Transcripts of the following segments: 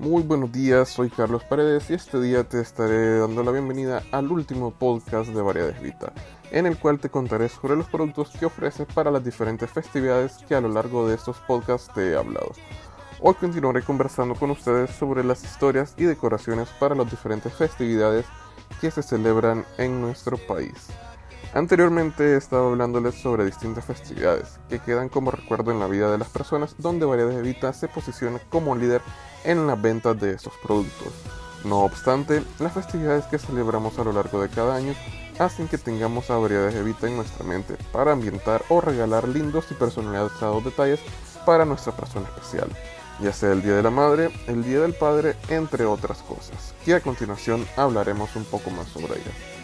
Muy buenos días, soy Carlos Paredes y este día te estaré dando la bienvenida al último podcast de Variedades Vita, en el cual te contaré sobre los productos que ofrece para las diferentes festividades que a lo largo de estos podcasts te he hablado. Hoy continuaré conversando con ustedes sobre las historias y decoraciones para las diferentes festividades que se celebran en nuestro país. Anteriormente he estado hablándoles sobre distintas festividades que quedan como recuerdo en la vida de las personas donde Variedades Vita se posiciona como líder en las ventas de estos productos. No obstante, las festividades que celebramos a lo largo de cada año hacen que tengamos a Variedades Evita en nuestra mente para ambientar o regalar lindos y personalizados detalles para nuestra persona especial, ya sea el Día de la Madre, el Día del Padre, entre otras cosas, que a continuación hablaremos un poco más sobre ellas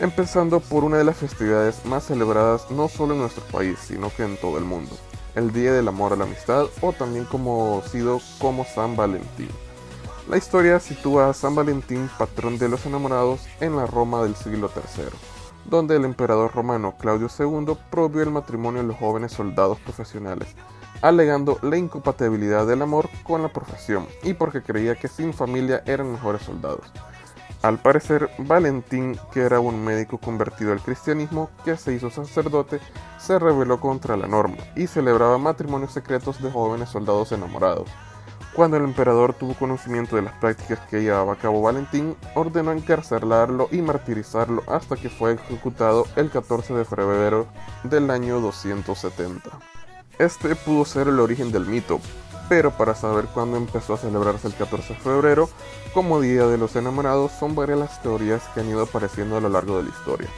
empezando por una de las festividades más celebradas no solo en nuestro país, sino que en todo el mundo, el Día del Amor a la Amistad o también conocido como San Valentín. La historia sitúa a San Valentín, patrón de los enamorados, en la Roma del siglo III, donde el emperador romano Claudio II prohibió el matrimonio a los jóvenes soldados profesionales, alegando la incompatibilidad del amor con la profesión y porque creía que sin familia eran mejores soldados. Al parecer, Valentín, que era un médico convertido al cristianismo que se hizo sacerdote, se rebeló contra la norma y celebraba matrimonios secretos de jóvenes soldados enamorados. Cuando el emperador tuvo conocimiento de las prácticas que llevaba a cabo Valentín, ordenó encarcelarlo y martirizarlo hasta que fue ejecutado el 14 de febrero del año 270. Este pudo ser el origen del mito, pero para saber cuándo empezó a celebrarse el 14 de febrero como Día de los Enamorados son varias las teorías que han ido apareciendo a lo largo de la historia.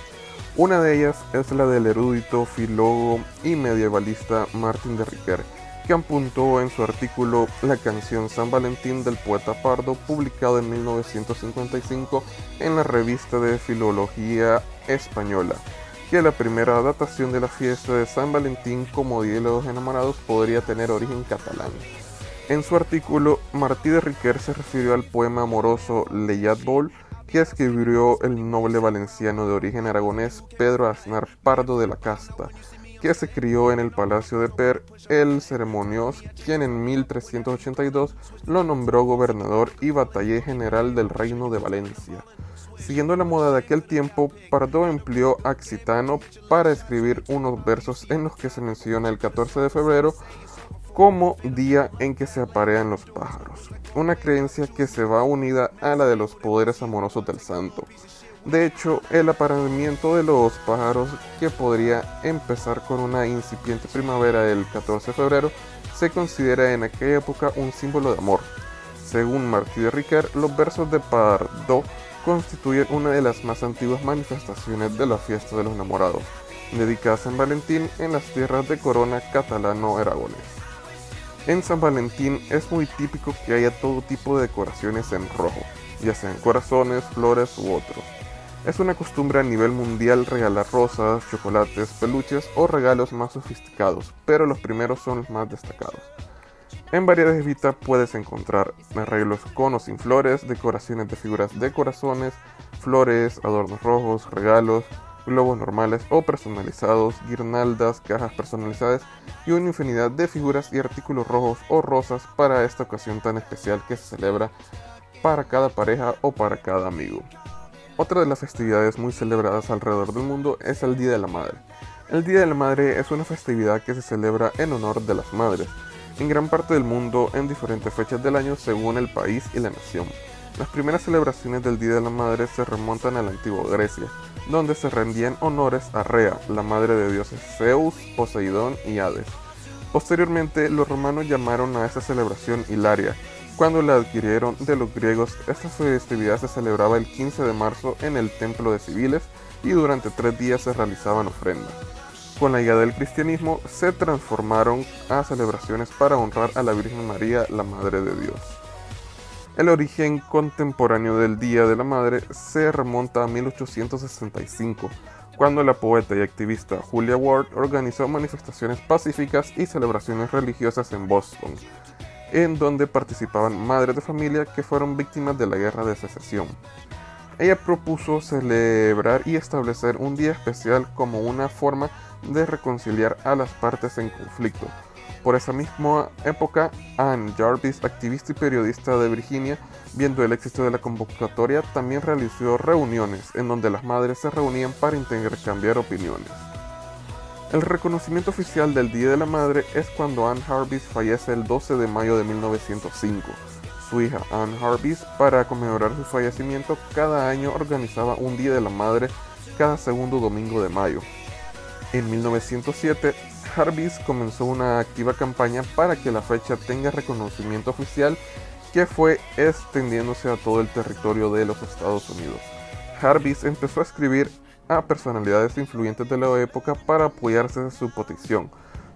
Una de ellas es la del erudito, filólogo y medievalista Martín de Riquer, que apuntó en su artículo La canción San Valentín del poeta Pardo, publicado en 1955 en la revista de Filología Española, que la primera datación de la fiesta de San Valentín como Día de los Enamorados podría tener origen catalán. En su artículo, Martí de Riquer se refirió al poema amoroso Leyat Bol que escribió el noble valenciano de origen aragonés Pedro Aznar Pardo de la Casta, que se crió en el Palacio de Per el Ceremonios, quien en 1382 lo nombró gobernador y batallé general del reino de Valencia. Siguiendo la moda de aquel tiempo, Pardo empleó Axitano para escribir unos versos en los que se menciona el 14 de febrero como día en que se aparean los pájaros, una creencia que se va unida a la de los poderes amorosos del santo. De hecho, el apareamiento de los pájaros, que podría empezar con una incipiente primavera del 14 de febrero, se considera en aquella época un símbolo de amor. Según Martí de Riquer, los versos de Pardo constituyen una de las más antiguas manifestaciones de la fiesta de los enamorados, dedicada a San Valentín en las tierras de Corona catalano-aragonés. En San Valentín es muy típico que haya todo tipo de decoraciones en rojo, ya sean corazones, flores u otros. Es una costumbre a nivel mundial regalar rosas, chocolates, peluches o regalos más sofisticados, pero los primeros son los más destacados. En Variedades Vita puedes encontrar arreglos con o sin flores, decoraciones de figuras de corazones, flores, adornos rojos, regalos, globos normales o personalizados, guirnaldas, cajas personalizadas y una infinidad de figuras y artículos rojos o rosas para esta ocasión tan especial que se celebra para cada pareja o para cada amigo. Otra de las festividades muy celebradas alrededor del mundo es el Día de la Madre. El Día de la Madre es una festividad que se celebra en honor de las madres, en gran parte del mundo en diferentes fechas del año según el país y la nación. Las primeras celebraciones del Día de la Madre se remontan a la antigua Grecia, donde se rendían honores a Rea, la madre de dioses Zeus, Poseidón y Hades. Posteriormente, los romanos llamaron a esta celebración Hilaria. Cuando la adquirieron de los griegos, esta festividad se celebraba el 15 de marzo en el templo de Civiles y durante tres días se realizaban ofrendas. Con la llegada del cristianismo, se transformaron a celebraciones para honrar a la Virgen María, la Madre de Dios. El origen contemporáneo del Día de la Madre se remonta a 1865, cuando la poeta y activista Julia Ward organizó manifestaciones pacíficas y celebraciones religiosas en Boston, en donde participaban madres de familia que fueron víctimas de la guerra de secesión. Ella propuso celebrar y establecer un día especial como una forma de reconciliar a las partes en conflicto, Por esa misma época, Anne Jarvis, activista y periodista de Virginia, viendo el éxito de la convocatoria, también realizó reuniones en donde las madres se reunían para intercambiar opiniones. El reconocimiento oficial del Día de la Madre es cuando Anne Jarvis fallece el 12 de mayo de 1905. Su hija Anne Jarvis, para conmemorar su fallecimiento, cada año organizaba un Día de la Madre cada segundo domingo de mayo. En 1907, Jarvis comenzó una activa campaña para que la fecha tenga reconocimiento oficial que fue extendiéndose a todo el territorio de los Estados Unidos. Jarvis empezó a escribir a personalidades influyentes de la época para apoyarse de su petición.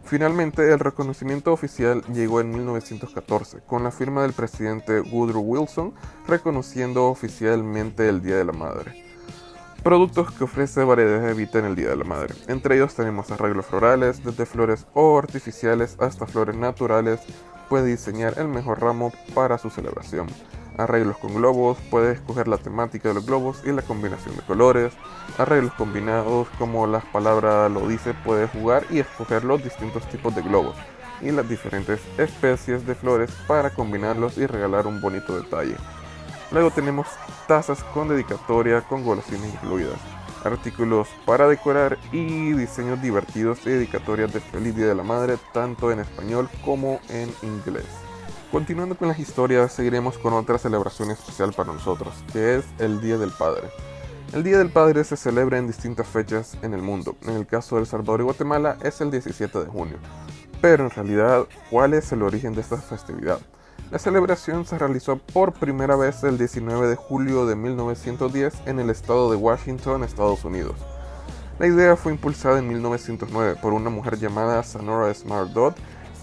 Finalmente, el reconocimiento oficial llegó en 1914, con la firma del presidente Woodrow Wilson reconociendo oficialmente el Día de la Madre. Productos que ofrece variedad de Vita en el Día de la Madre. Entre ellos tenemos arreglos florales, desde flores o artificiales hasta flores naturales. Puede diseñar el mejor ramo para su celebración. Arreglos con globos, puede escoger la temática de los globos y la combinación de colores. Arreglos combinados, como la palabra lo dice, puede jugar y escoger los distintos tipos de globos y las diferentes especies de flores para combinarlos y regalar un bonito detalle. Luego tenemos tazas con dedicatoria con golosinas incluidas, artículos para decorar y diseños divertidos y dedicatorias de Feliz Día de la Madre tanto en español como en inglés. Continuando con las historias, seguiremos con otra celebración especial para nosotros, que es el Día del Padre. El Día del Padre se celebra en distintas fechas en el mundo. En el caso de El Salvador y Guatemala es el 17 de junio. Pero en realidad, ¿cuál es el origen de esta festividad? La celebración se realizó por primera vez el 19 de julio de 1910 en el estado de Washington, Estados Unidos. La idea fue impulsada en 1909 por una mujer llamada Sonora Smart Dodd,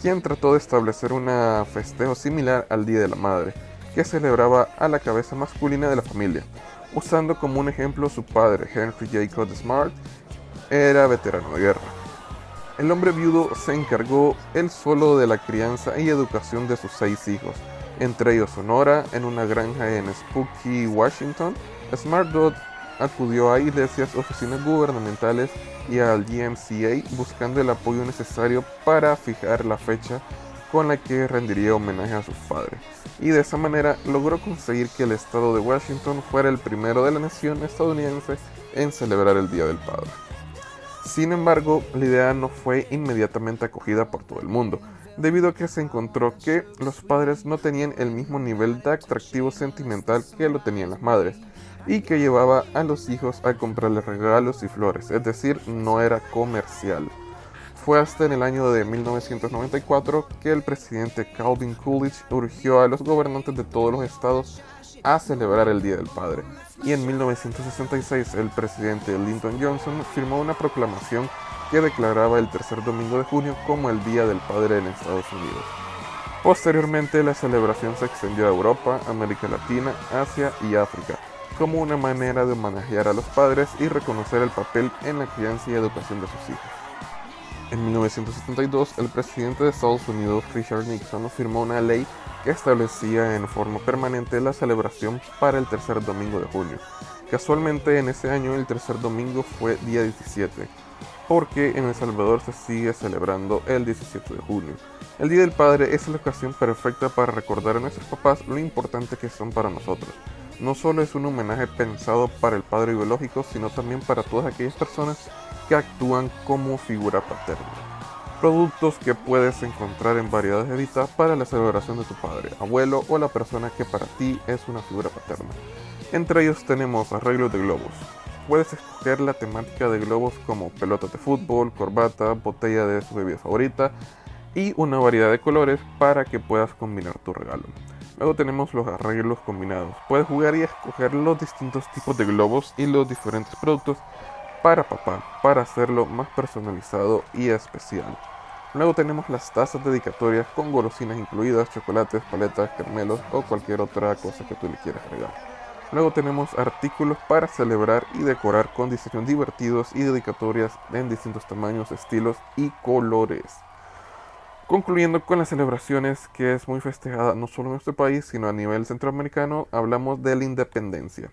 quien trató de establecer un festejo similar al Día de la Madre, que celebraba a la cabeza masculina de la familia, usando como un ejemplo su padre, Henry Jacob Smart, era veterano de guerra. El hombre viudo se encargó él solo de la crianza y educación de sus seis hijos, entre ellos Sonora, en una granja en Spooky, Washington. Smart Dot acudió a iglesias, oficinas gubernamentales y al GMCA buscando el apoyo necesario para fijar la fecha con la que rendiría homenaje a sus padres. Y de esa manera logró conseguir que el estado de Washington fuera el primero de la nación estadounidense en celebrar el Día del Padre. Sin embargo, la idea no fue inmediatamente acogida por todo el mundo, debido a que se encontró que los padres no tenían el mismo nivel de atractivo sentimental que lo tenían las madres, y que llevaba a los hijos a comprarles regalos y flores, es decir, no era comercial. Fue hasta en el año de 1994 que el presidente Calvin Coolidge urgió a los gobernantes de todos los estados a celebrar el Día del Padre. Y en 1966 el presidente Lyndon Johnson firmó una proclamación que declaraba el tercer domingo de junio como el Día del Padre en Estados Unidos. Posteriormente la celebración se extendió a Europa, América Latina, Asia y África, como una manera de homenajear a los padres y reconocer el papel en la crianza y educación de sus hijos. En 1972, el presidente de Estados Unidos, Richard Nixon, firmó una ley que establecía en forma permanente la celebración para el tercer domingo de junio. Casualmente en ese año el tercer domingo fue día 17, porque en El Salvador se sigue celebrando el 17 de junio. El Día del Padre es la ocasión perfecta para recordar a nuestros papás lo importante que son para nosotros. No solo es un homenaje pensado para el padre biológico, sino también para todas aquellas personas que actúan como figura paterna. Productos que puedes encontrar en variedades de Vita para la celebración de tu padre, abuelo o la persona que para ti es una figura paterna. Entre ellos tenemos arreglos de globos. Puedes escoger la temática de globos como pelotas de fútbol, corbata, botella de su bebida favorita y una variedad de colores para que puedas combinar tu regalo. Luego tenemos los arreglos combinados. Puedes jugar y escoger los distintos tipos de globos y los diferentes productos para papá, para hacerlo más personalizado y especial. Luego tenemos las tazas dedicatorias con golosinas incluidas, chocolates, paletas, caramelos o cualquier otra cosa que tú le quieras agregar. Luego tenemos artículos para celebrar y decorar con diseños divertidos y dedicatorias en distintos tamaños, estilos y colores. Concluyendo con las celebraciones que es muy festejada no solo en nuestro país, sino a nivel centroamericano, hablamos de la independencia.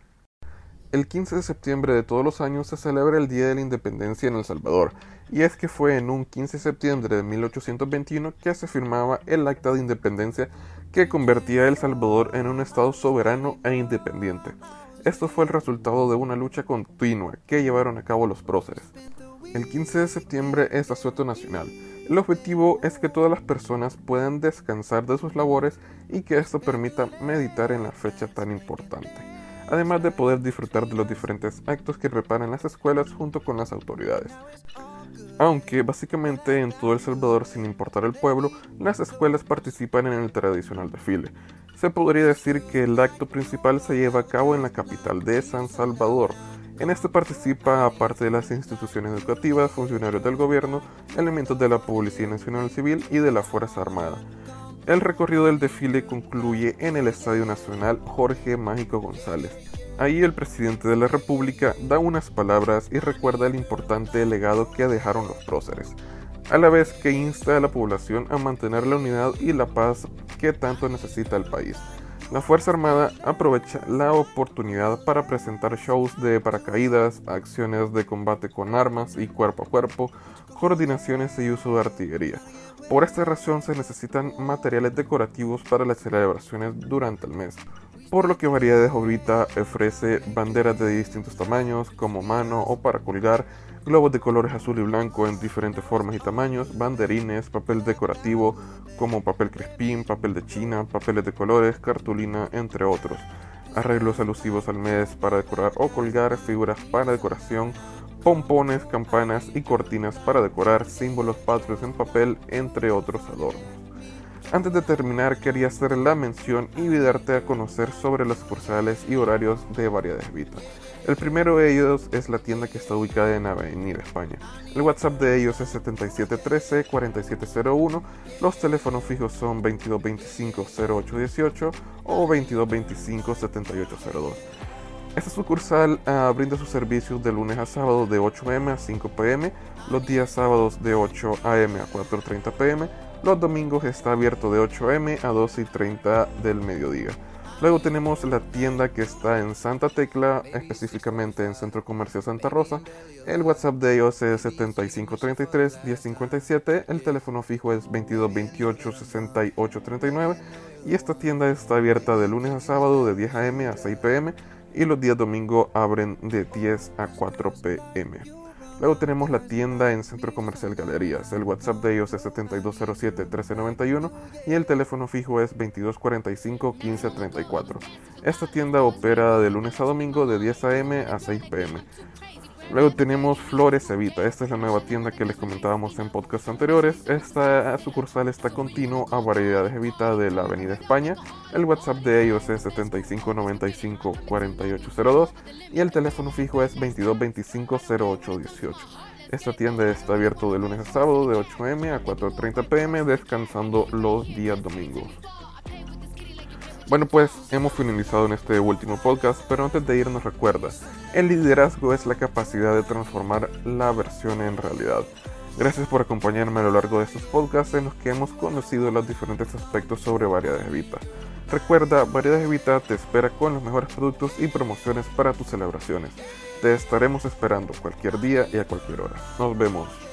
El 15 de septiembre de todos los años se celebra el Día de la Independencia en El Salvador, y es que fue en un 15 de septiembre de 1821 que se firmaba el Acta de Independencia que convertía a El Salvador en un Estado soberano e independiente. Esto fue el resultado de una lucha continua que llevaron a cabo los próceres. El 15 de septiembre es asueto nacional. El objetivo es que todas las personas puedan descansar de sus labores y que esto permita meditar en la fecha tan importante además de poder disfrutar de los diferentes actos que preparan las escuelas junto con las autoridades. Aunque básicamente en todo El Salvador, sin importar el pueblo, las escuelas participan en el tradicional desfile. Se podría decir que el acto principal se lleva a cabo en la capital de San Salvador. En este participa, aparte de las instituciones educativas, funcionarios del gobierno, elementos de la Policía Nacional Civil y de la Fuerza Armada. El recorrido del desfile concluye en el Estadio Nacional Jorge Mágico González. Ahí el presidente de la República da unas palabras y recuerda el importante legado que dejaron los próceres, a la vez que insta a la población a mantener la unidad y la paz que tanto necesita el país. La Fuerza Armada aprovecha la oportunidad para presentar shows de paracaídas, acciones de combate con armas y cuerpo a cuerpo, coordinaciones y uso de artillería. Por esta razón se necesitan materiales decorativos para las celebraciones durante el mes, por lo que Variedades Jovita ofrece banderas de distintos tamaños, como mano o para colgar, globos de colores azul y blanco en diferentes formas y tamaños, banderines, papel decorativo como papel crespín, papel de china, papeles de colores, cartulina, entre otros, arreglos alusivos al mes para decorar o colgar, figuras para decoración, pompones, campanas y cortinas para decorar, símbolos patrios en papel, entre otros adornos. Antes de terminar, quería hacer la mención y darte a conocer sobre los cursales y horarios de Variedades Vita. El primero de ellos es la tienda que está ubicada en Avenida España. El WhatsApp de ellos es 7713-4701. Los teléfonos fijos son 2225-0818 o 2225-7802. Esta sucursal uh, brinda sus servicios de lunes a sábado de 8 am a 5 pm, los días sábados de 8 am a 4.30 pm, los domingos está abierto de 8 am a 2.30 del mediodía. Luego tenemos la tienda que está en Santa Tecla, específicamente en Centro Comercial Santa Rosa. El WhatsApp de ellos es 7533-1057, el teléfono fijo es 2228-6839 y esta tienda está abierta de lunes a sábado de 10 am a 6 pm y los días domingo abren de 10 a 4 pm. Luego tenemos la tienda en Centro Comercial Galerías. El WhatsApp de ellos es 7207-1391 y el teléfono fijo es 2245-1534. Esta tienda opera de lunes a domingo de 10 am a 6 pm. Luego tenemos Flores Evita. Esta es la nueva tienda que les comentábamos en podcasts anteriores. Esta sucursal está continuo a Variedades Evita de la Avenida España. El WhatsApp de ellos es 7595-4802 y el teléfono fijo es 2225-0818. Esta tienda está abierta de lunes a sábado de 8 am a 4.30 pm, descansando los días domingos. Bueno, pues hemos finalizado en este último podcast, pero antes de irnos recuerda, el liderazgo es la capacidad de transformar la versión en realidad. Gracias por acompañarme a lo largo de estos podcasts en los que hemos conocido los diferentes aspectos sobre Variedades Vita. Recuerda, Variedades Vita te espera con los mejores productos y promociones para tus celebraciones. Te estaremos esperando cualquier día y a cualquier hora. Nos vemos.